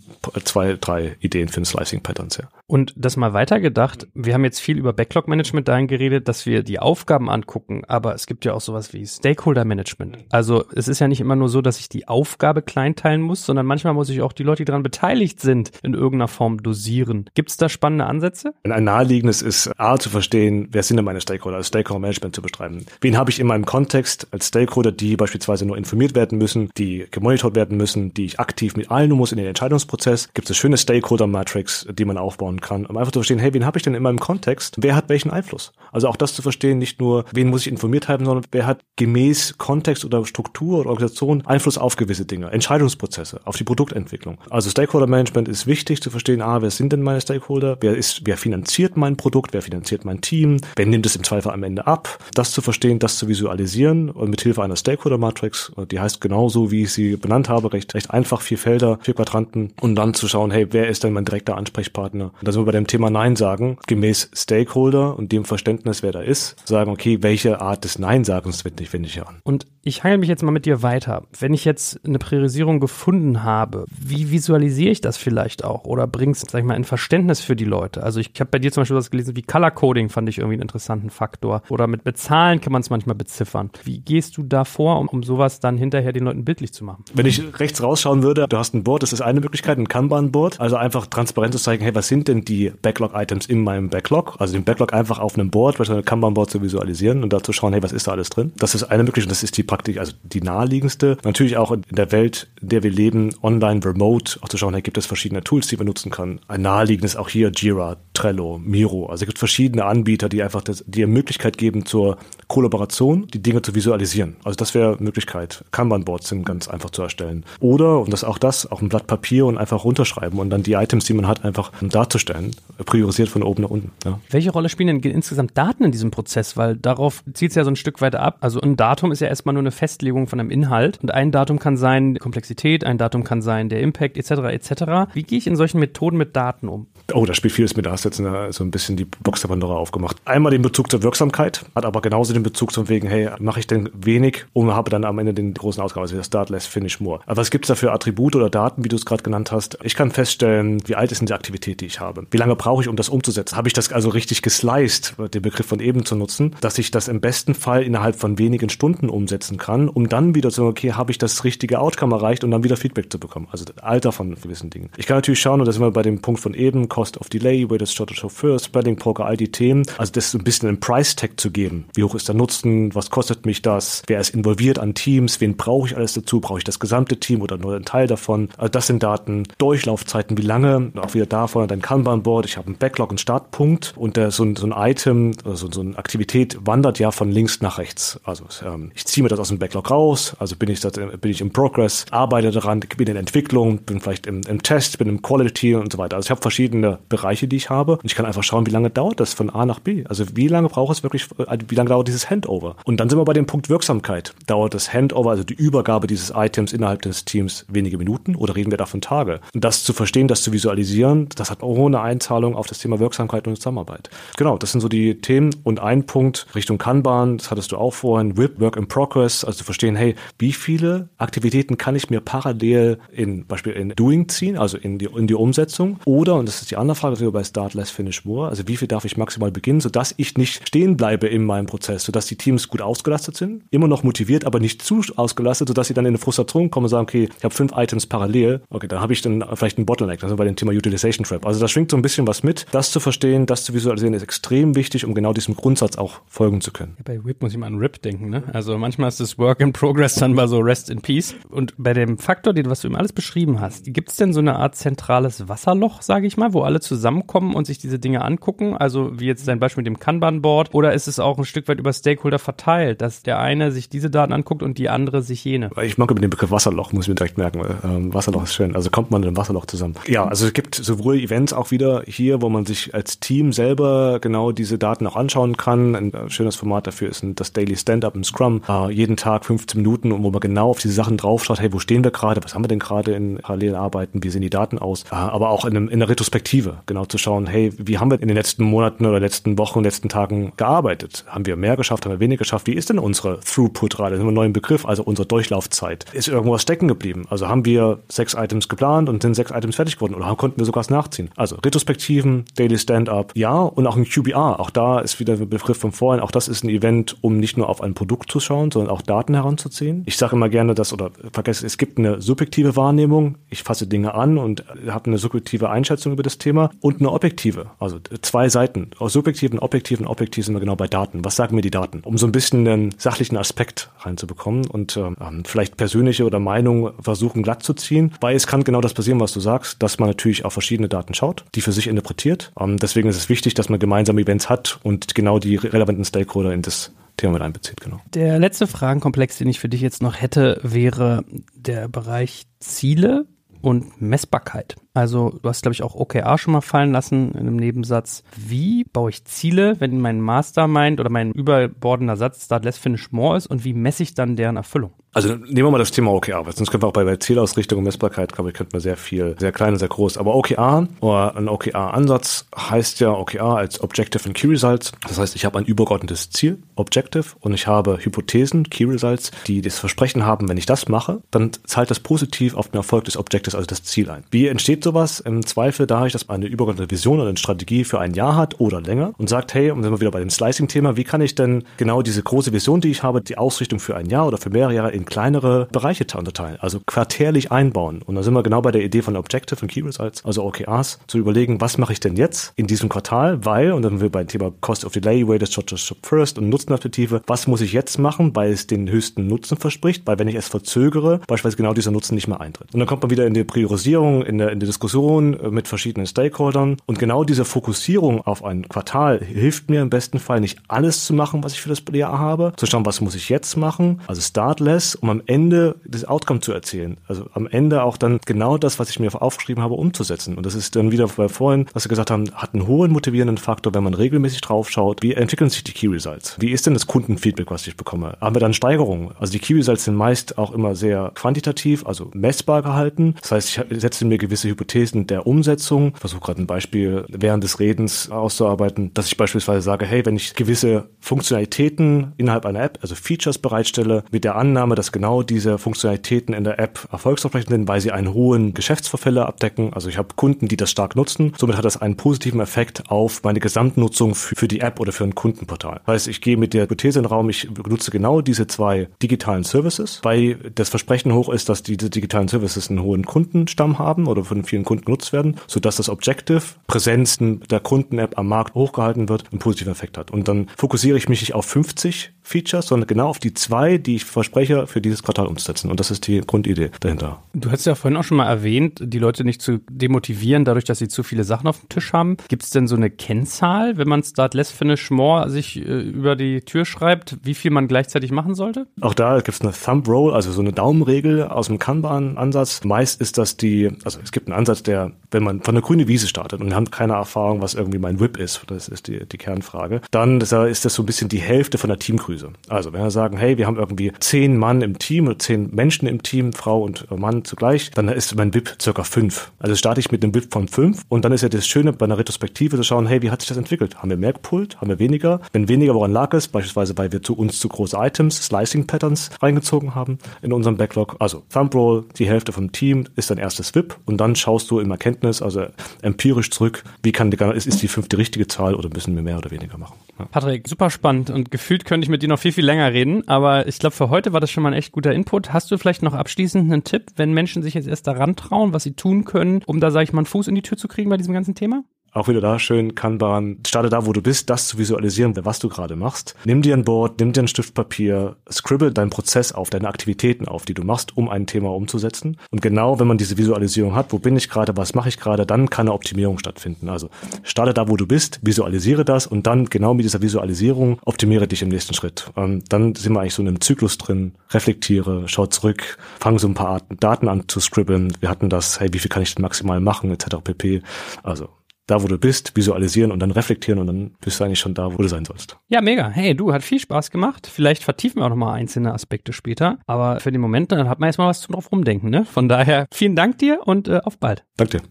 B: zwei, drei Ideen für ein Slicing Patterns, ja.
A: Und das mal weitergedacht, wir haben jetzt viel über Backlog Management dahin geredet, dass wir die Aufgaben angucken, aber es gibt ja auch sowas wie Stakeholder Management. Also es ist ja nicht immer nur so, dass ich die Aufgabe kleinteilen muss, sondern manchmal muss ich auch die Leute, die daran beteiligt sind, in irgendeiner Form dosieren. Gibt es da spannende Ansätze?
B: Ein naheliegendes ist A zu verstehen, wer sind denn meine Stakeholder, also Stakeholder Management zu beschreiben. Wen habe ich in meinem Kontext als Stakeholder, die beispielsweise nur informiert werden müssen, die gemonitort werden müssen, die ich aktiv mit allen muss in den Entscheidungsprozess. Gibt es schöne Stakeholder Matrix, die man aufbauen kann, um einfach zu verstehen, hey, wen habe ich denn in meinem Kontext? Wer hat welchen Einfluss? Also auch das zu verstehen, nicht nur, wen muss ich informiert haben, sondern wer hat gemäß Kontext oder Struktur oder Organisation Einfluss auf gewisse Dinge, Entscheidungsprozesse, auf die Produktentwicklung. Also Stakeholder Management ist wichtig zu verstehen, ah, wer sind denn meine Stakeholder? Wer ist, wer finanziert mein Produkt? Wer finanziert mein Team? Wer nimmt es im Zweifel am Ende ab? Das zu verstehen, das zu visualisieren und mit Hilfe einer Stakeholder Matrix, die heißt genauso, wie ich sie benannt habe, recht, recht einfach, vier Felder, vier Quadranten und dann zu schauen, hey, wer ist denn mein direkter Ansprechpartner? Und da sind wir bei dem Thema Nein sagen, gemäß Stakeholder und dem Verständnis, wer da ist, sagen, okay, welche Art des Nein-Sagens wende ich, ich an.
A: Und ich hangel mich jetzt mal mit dir weiter. Wenn ich jetzt eine Priorisierung gefunden habe, wie visualisiere ich das vielleicht auch? Oder bringst, sag ich mal, ein Verständnis für die Leute? Also ich habe bei dir zum Beispiel was gelesen wie Color Coding, fand ich irgendwie einen interessanten Faktor. Oder mit, mit Zahlen kann man es manchmal beziffern. Wie gehst du da vor, um, um sowas dann hinterher den Leuten bildlich zu machen?
B: Wenn ich rechts rausschauen würde, du hast ein Board, das ist eine Möglichkeit, ein Kanban-Board. Also einfach transparent zu zeigen, hey, was sind denn die Backlog-Items in meinem Backlog? Also den Backlog einfach auf einem Board, ein Kanban-Board zu visualisieren und dazu schauen, hey, was ist da alles drin? Das ist eine Möglichkeit, das ist die Praktik, also die naheliegendste. Natürlich auch in der Welt, in der wir leben, online, remote, auch zu schauen, hey, gibt es verschiedene Tools, die man nutzen kann. Ein naheliegendes auch hier Jira, Trello, Miro. Also es gibt verschiedene Anbieter, die einfach das, die Möglichkeit geben zur Kollaboration, die Dinge zu visualisieren. Also das wäre Möglichkeit. Kanban-Boards sind ganz einfach zu erstellen. Oder, und das auch das, auch ein Blatt Papier und einfach runterschreiben und dann die Items, die man hat, einfach darzustellen. Priorisiert von oben nach unten. Ja.
A: Welche Rolle spielen denn insgesamt Daten in diesem Prozess? Weil darauf zieht es ja so ein Stück weiter ab. Also ein Datum ist ja erstmal nur eine Festlegung von einem Inhalt. Und ein Datum kann sein Komplexität, ein Datum kann sein der Impact etc. etc. Wie gehe ich in solchen Methoden mit Daten um?
B: Oh, da spielt vieles mit. Da hast du jetzt eine, so ein bisschen die Box der Pandora aufgemacht. Einmal den Bezug zur Wirksamkeit, hat aber genauso den Bezug zum wegen, hey, mache ich denn wenig und habe dann am Ende den großen Ausgabe, also das Start less, finish more. Aber was gibt es da für Attribute oder Daten, wie du es gerade genannt hast? Ich kann feststellen, wie alt ist denn die Aktivität, die ich habe? Wie lange brauche ich, um das umzusetzen? Habe ich das also richtig gesliced, den Begriff von eben zu nutzen, dass ich das im besten Fall innerhalb von wenigen Stunden umsetzen kann, um dann wieder zu sagen, okay, habe ich das richtige Outcome erreicht und dann wieder Feedback zu bekommen. Also Alter von gewissen Dingen. Ich kann natürlich schauen, und da sind wir bei dem Punkt von eben, Cost of Delay, Weighted Shorter Chauffeur, Spreading Poker, all die Themen. Also das so ein bisschen einen Price Tag zu geben. Wie hoch ist der Nutzen? Was kostet mich das? Wer ist involviert an Teams? Wen brauche ich alles dazu, brauche ich das gesamte Team oder nur einen Teil davon. Also das sind Daten, Durchlaufzeiten, wie lange, auch wieder davon dein Kanban-Board, ich habe einen Backlog, einen Startpunkt und äh, so, ein, so ein Item, also so eine Aktivität wandert ja von links nach rechts. Also ähm, ich ziehe mir das aus dem Backlog raus, also bin ich, das, bin ich im Progress, arbeite daran, bin in Entwicklung, bin vielleicht im, im Test, bin im Quality und so weiter. Also ich habe verschiedene Bereiche, die ich habe und ich kann einfach schauen, wie lange dauert das von A nach B. Also wie lange braucht es wirklich, äh, wie lange dauert dieses Handover? Und dann sind wir bei dem Punkt Wirksamkeit. Dauert das Handover, also die Übergabe dieses Items innerhalb des Teams wenige Minuten oder reden wir davon Tage? Und das zu verstehen, das zu visualisieren, das hat auch eine Einzahlung auf das Thema Wirksamkeit und Zusammenarbeit. Genau, das sind so die Themen und ein Punkt Richtung Kanban, das hattest du auch vorhin, WIP, Work in Progress, also zu verstehen, hey, wie viele Aktivitäten kann ich mir parallel in Beispiel in Doing ziehen, also in die, in die Umsetzung oder, und das ist die andere Frage, das wir bei Start Less Finish More, also wie viel darf ich maximal beginnen, sodass ich nicht stehen bleibe in meinem Prozess, sodass die Teams gut ausgelastet sind, immer noch motiviert, aber nicht zu ausgelastet, sodass sie dann in eine Frustration kommen und sagen, okay, ich habe fünf Items parallel, okay, dann habe ich dann vielleicht einen Bottleneck, also bei dem Thema Utilization Trap. Also da schwingt so ein bisschen was mit. Das zu verstehen, das zu visualisieren, ist extrem wichtig, um genau diesem Grundsatz auch folgen zu können.
A: Bei WIP muss ich mal an RIP denken, ne? Also manchmal ist das Work in Progress dann mal so Rest in Peace. Und bei dem Faktor, den, was du ihm alles beschrieben hast, gibt es denn so eine Art zentrales Wasserloch, sage ich mal, wo alle zusammenkommen und sich diese Dinge angucken? Also wie jetzt dein Beispiel mit dem Kanban-Board oder ist es auch ein Stück weit über Stakeholder verteilt, dass der eine sich diese Daten anguckt und die andere sich jene?
B: Ich mag über den Begriff Wasserloch, muss ich mir direkt merken. Ähm, Wasserloch ist schön. Also kommt man in einem Wasserloch zusammen. Ja, also es gibt sowohl Events auch wieder hier, wo man sich als Team selber genau diese Daten auch anschauen kann. Ein schönes Format dafür ist das Daily Stand-Up im Scrum. Äh, jeden Tag 15 Minuten, wo man genau auf diese Sachen draufschaut. Hey, wo stehen wir gerade? Was haben wir denn gerade in parallelen Arbeiten? Wie sehen die Daten aus? Äh, aber auch in, einem, in einer Retrospektive, genau zu schauen, hey, wie haben wir in den letzten Monaten oder letzten Wochen, letzten Tagen gearbeitet? Haben wir mehr geschafft? Haben wir weniger geschafft? Wie ist denn unsere Throughput-Rate? Das ist ein neuer Begriff, also unsere Durchlaufzeit. Ist irgendwas stecken geblieben? Also haben wir sechs Items geplant und sind sechs Items fertig geworden oder konnten wir sogar was nachziehen? Also Retrospektiven, Daily Stand-Up, ja, und auch ein QBR. Auch da ist wieder ein Begriff von vorhin. Auch das ist ein Event, um nicht nur auf ein Produkt zu schauen, sondern auch Daten heranzuziehen. Ich sage immer gerne, dass, oder vergesse, es gibt eine subjektive Wahrnehmung. Ich fasse Dinge an und habe eine subjektive Einschätzung über das Thema und eine objektive. Also zwei Seiten. Aus subjektiven, objektiven, objektiv sind wir genau bei Daten. Was sagen mir die Daten? Um so ein bisschen einen sachlichen Aspekt reinzubekommen und ähm, vielleicht persönliche oder Meinung versuchen glatt zu ziehen, weil es kann genau das passieren, was du sagst, dass man natürlich auf verschiedene Daten schaut, die für sich interpretiert. Ähm, deswegen ist es wichtig, dass man gemeinsame Events hat und genau die relevanten Stakeholder in das Thema mit einbezieht, genau.
A: Der letzte Fragenkomplex, den ich für dich jetzt noch hätte, wäre der Bereich Ziele und Messbarkeit. Also du hast, glaube ich, auch OKR schon mal fallen lassen in einem Nebensatz. Wie baue ich Ziele, wenn mein Mastermind oder mein überbordender Satz Start Less Finish More ist und wie messe ich dann deren Erfüllung?
B: Also nehmen wir mal das Thema OKR, weil sonst können wir auch bei, bei Zielausrichtung und Messbarkeit, glaube ich, könnten wir sehr viel, sehr klein und sehr groß. Aber OKR oder ein OKR-Ansatz heißt ja OKR als Objective and Key Results. Das heißt, ich habe ein übergeordnetes Ziel, Objective, und ich habe Hypothesen, Key Results, die das Versprechen haben, wenn ich das mache, dann zahlt das positiv auf den Erfolg des Objectives, also das Ziel ein. Wie entsteht sowas? Im Zweifel dadurch, dass man eine übergeordnete Vision oder eine Strategie für ein Jahr hat oder länger und sagt, hey, und sind wir wieder bei dem Slicing-Thema, wie kann ich denn genau diese große Vision, die ich habe, die Ausrichtung für ein Jahr oder für mehrere Jahre in kleinere Bereiche unterteilen, also quartärlich einbauen. Und da sind wir genau bei der Idee von Objective und Key Results, also OKRs, zu überlegen, was mache ich denn jetzt in diesem Quartal, weil, und dann sind wir beim Thema Cost of Delay, Weighted Shot Shop First und Nutzenperspektive, was muss ich jetzt machen, weil es den höchsten Nutzen verspricht, weil wenn ich es verzögere, beispielsweise genau dieser Nutzen nicht mehr eintritt. Und dann kommt man wieder in die Priorisierung, in der, in der Diskussion mit verschiedenen Stakeholdern. Und genau diese Fokussierung auf ein Quartal hilft mir im besten Fall nicht alles zu machen, was ich für das Jahr habe, zu schauen, was muss ich jetzt machen, also startless, um am Ende das Outcome zu erzählen. Also am Ende auch dann genau das, was ich mir aufgeschrieben habe, umzusetzen. Und das ist dann wieder bei vorhin, was wir gesagt haben, hat einen hohen motivierenden Faktor, wenn man regelmäßig drauf schaut, wie entwickeln sich die Key Results? Wie ist denn das Kundenfeedback, was ich bekomme? Haben wir dann Steigerungen? Also die Key Results sind meist auch immer sehr quantitativ, also messbar gehalten. Das heißt, ich setze mir gewisse Hypothesen der Umsetzung. Ich versuche gerade ein Beispiel während des Redens auszuarbeiten, dass ich beispielsweise sage, hey, wenn ich gewisse Funktionalitäten innerhalb einer App, also Features bereitstelle, mit der Annahme, dass genau diese Funktionalitäten in der App erfolgsversprechend sind, weil sie einen hohen Geschäftsverfälle abdecken. Also ich habe Kunden, die das stark nutzen. Somit hat das einen positiven Effekt auf meine Gesamtnutzung für, die App oder für ein Kundenportal. Das heißt, ich gehe mit der Hypothese in den Raum, ich nutze genau diese zwei digitalen Services, weil das Versprechen hoch ist, dass diese digitalen Services einen hohen Kundenstamm haben oder von vielen Kunden genutzt werden, sodass das Objective, Präsenzen der Kunden-App am Markt hochgehalten wird, einen positiven Effekt hat. Und dann fokussiere ich mich nicht auf 50 Features, sondern genau auf die zwei, die ich verspreche, für dieses Quartal umzusetzen. Und das ist die Grundidee dahinter.
A: Du hast ja vorhin auch schon mal erwähnt, die Leute nicht zu demotivieren, dadurch, dass sie zu viele Sachen auf dem Tisch haben. Gibt es denn so eine Kennzahl, wenn man Start Less Finish More sich äh, über die Tür schreibt, wie viel man gleichzeitig machen sollte?
B: Auch da gibt es eine Thumb Roll, also so eine Daumenregel aus dem Kanban-Ansatz. Meist ist das die, also es gibt einen Ansatz, der, wenn man von der grünen Wiese startet und haben keine Erfahrung, was irgendwie mein Whip ist, das ist die, die Kernfrage, dann ist das so ein bisschen die Hälfte von der Teamgröße. Also wenn wir sagen, hey, wir haben irgendwie zehn Mann im Team oder zehn Menschen im Team, Frau und Mann zugleich, dann ist mein Whip circa fünf. Also starte ich mit einem Whip von fünf und dann ist ja das Schöne bei einer Retrospektive zu schauen, hey, wie hat sich das entwickelt? Haben wir mehr gepult? Haben wir weniger? Wenn weniger, woran lag es? Beispielsweise, weil wir zu uns zu große Items, Slicing Patterns reingezogen haben in unserem Backlog. Also Thumb Roll, die Hälfte vom Team ist dein erstes WIP und dann schaust du im Erkenntnis, also empirisch zurück, wie kann die, ist, ist die fünfte richtige Zahl oder müssen wir mehr oder weniger machen?
A: Ja. Patrick, super spannend und gefühlt könnte ich mit dir noch viel, viel länger reden, aber ich glaube, für heute war das schon mal ein echt guter Input. Hast du vielleicht noch abschließend einen Tipp, wenn Menschen sich jetzt erst daran trauen, was sie tun können, um da, sage ich mal, einen Fuß in die Tür zu kriegen bei diesem ganzen Thema?
B: Auch wieder da schön Kanban. Starte da, wo du bist, das zu visualisieren, was du gerade machst. Nimm dir ein Board, nimm dir ein Stift Papier, scribble deinen Prozess auf, deine Aktivitäten auf, die du machst, um ein Thema umzusetzen. Und genau, wenn man diese Visualisierung hat, wo bin ich gerade, was mache ich gerade, dann kann eine Optimierung stattfinden. Also starte da, wo du bist, visualisiere das und dann genau mit dieser Visualisierung optimiere dich im nächsten Schritt. Und ähm, dann sind wir eigentlich so in einem Zyklus drin, reflektiere, schau zurück, fange so ein paar Daten an zu scribbeln. Wir hatten das, hey, wie viel kann ich denn maximal machen, etc. pp. Also da, wo du bist, visualisieren und dann reflektieren und dann bist du eigentlich schon da, wo du sein sollst.
A: Ja, mega. Hey, du, hat viel Spaß gemacht. Vielleicht vertiefen wir auch nochmal einzelne Aspekte später. Aber für den Moment, dann hat man erstmal was zum drauf rumdenken, ne? Von daher, vielen Dank dir und äh, auf bald.
B: Danke dir.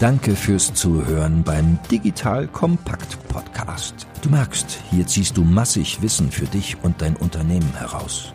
C: Danke fürs Zuhören beim Digital Kompakt Podcast. Du merkst, hier ziehst du massig Wissen für dich und dein Unternehmen heraus.